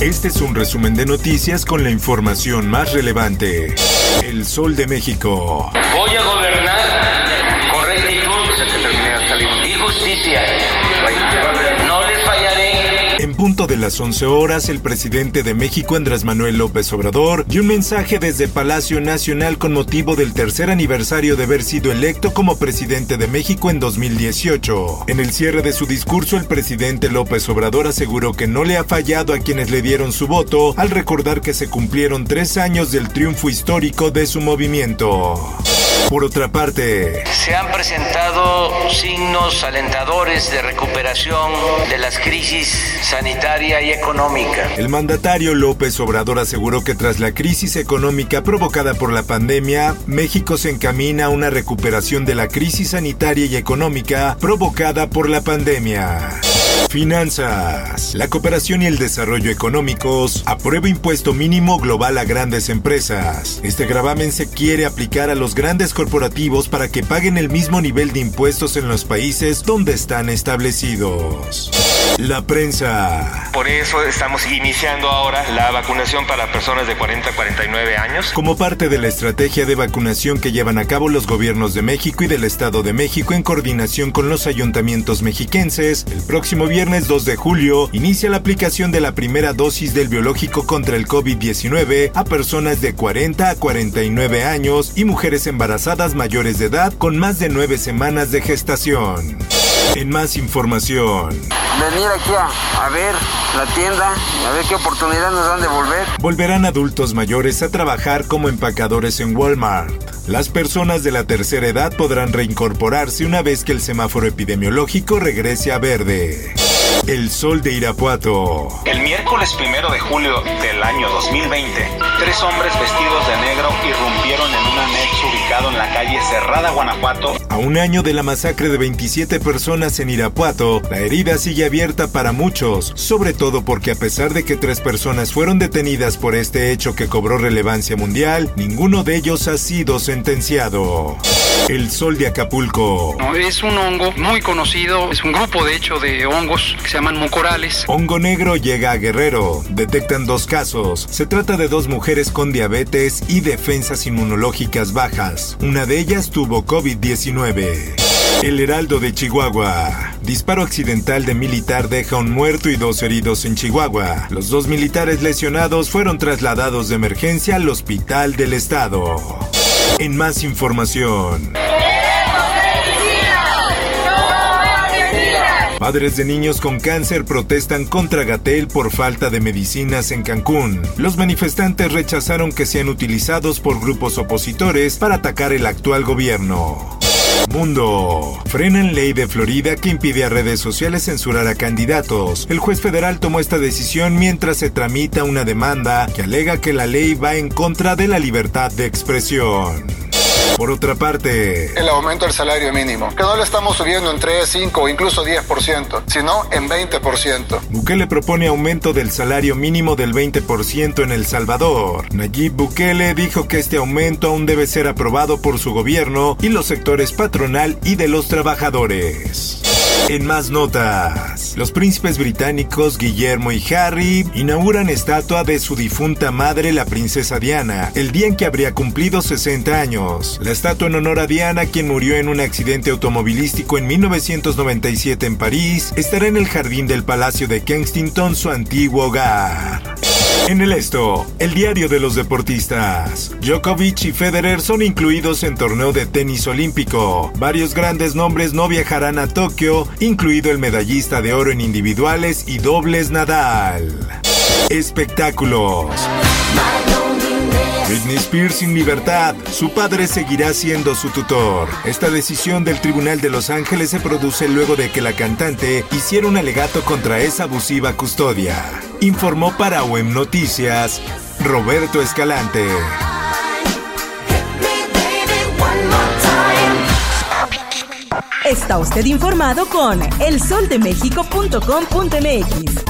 Este es un resumen de noticias con la información más relevante. El Sol de México. Voy a gobernar con rectitud y justicia. En punto de las 11 horas, el presidente de México, Andrés Manuel López Obrador, dio un mensaje desde Palacio Nacional con motivo del tercer aniversario de haber sido electo como presidente de México en 2018. En el cierre de su discurso, el presidente López Obrador aseguró que no le ha fallado a quienes le dieron su voto al recordar que se cumplieron tres años del triunfo histórico de su movimiento. Por otra parte, Se han presentado signos alentadores de recuperación de las crisis sanitaria y económica. El mandatario López Obrador aseguró que tras la crisis económica provocada por la pandemia, México se encamina a una recuperación de la crisis sanitaria y económica provocada por la pandemia. Finanzas. La cooperación y el desarrollo económicos aprueba impuesto mínimo global a grandes empresas. Este gravamen se quiere aplicar a los grandes corporativos para que paguen el mismo nivel de impuestos en los países donde están establecidos. La prensa. Por eso estamos iniciando ahora la vacunación para personas de 40 a 49 años. Como parte de la estrategia de vacunación que llevan a cabo los gobiernos de México y del Estado de México en coordinación con los ayuntamientos mexiquenses, el próximo viernes 2 de julio inicia la aplicación de la primera dosis del biológico contra el COVID-19 a personas de 40 a 49 años y mujeres embarazadas mayores de edad con más de 9 semanas de gestación. En más información. venir aquí a, a ver la tienda, a ver qué oportunidad nos dan de volver. Volverán adultos mayores a trabajar como empacadores en Walmart. Las personas de la tercera edad podrán reincorporarse una vez que el semáforo epidemiológico regrese a verde. El sol de Irapuato. El miércoles primero de julio del año 2020, tres hombres vestidos de negro irrumpieron en un anexo ubicado en la calle Cerrada, Guanajuato. A un año de la masacre de 27 personas en Irapuato, la herida sigue abierta para muchos, sobre todo porque a pesar de que tres personas fueron detenidas por este hecho que cobró relevancia mundial, ninguno de ellos ha sido sentenciado. El sol de Acapulco. No, es un hongo muy conocido, es un grupo de hecho de hongos se llaman mucorales. Hongo negro llega a Guerrero. Detectan dos casos. Se trata de dos mujeres con diabetes y defensas inmunológicas bajas. Una de ellas tuvo COVID-19. El Heraldo de Chihuahua. Disparo accidental de militar deja un muerto y dos heridos en Chihuahua. Los dos militares lesionados fueron trasladados de emergencia al hospital del estado. En más información. Padres de niños con cáncer protestan contra Gatel por falta de medicinas en Cancún. Los manifestantes rechazaron que sean utilizados por grupos opositores para atacar el actual gobierno. Mundo. Frenan ley de Florida que impide a redes sociales censurar a candidatos. El juez federal tomó esta decisión mientras se tramita una demanda que alega que la ley va en contra de la libertad de expresión. Por otra parte, el aumento del salario mínimo, que no le estamos subiendo en 3, 5 o incluso 10%, sino en 20%. Bukele propone aumento del salario mínimo del 20% en El Salvador. Nayib Bukele dijo que este aumento aún debe ser aprobado por su gobierno y los sectores patronal y de los trabajadores. En más notas, los príncipes británicos Guillermo y Harry inauguran estatua de su difunta madre, la princesa Diana, el día en que habría cumplido 60 años. La estatua en honor a Diana, quien murió en un accidente automovilístico en 1997 en París, estará en el jardín del Palacio de Kensington, su antiguo hogar. En el esto, el diario de los deportistas. Djokovic y Federer son incluidos en torneo de tenis olímpico. Varios grandes nombres no viajarán a Tokio, incluido el medallista de oro en individuales y dobles Nadal. Espectáculos. Britney Spears sin libertad. Su padre seguirá siendo su tutor. Esta decisión del Tribunal de Los Ángeles se produce luego de que la cantante hiciera un alegato contra esa abusiva custodia. Informó para OEM Noticias Roberto Escalante. Está usted informado con elsoldemexico.com.mx.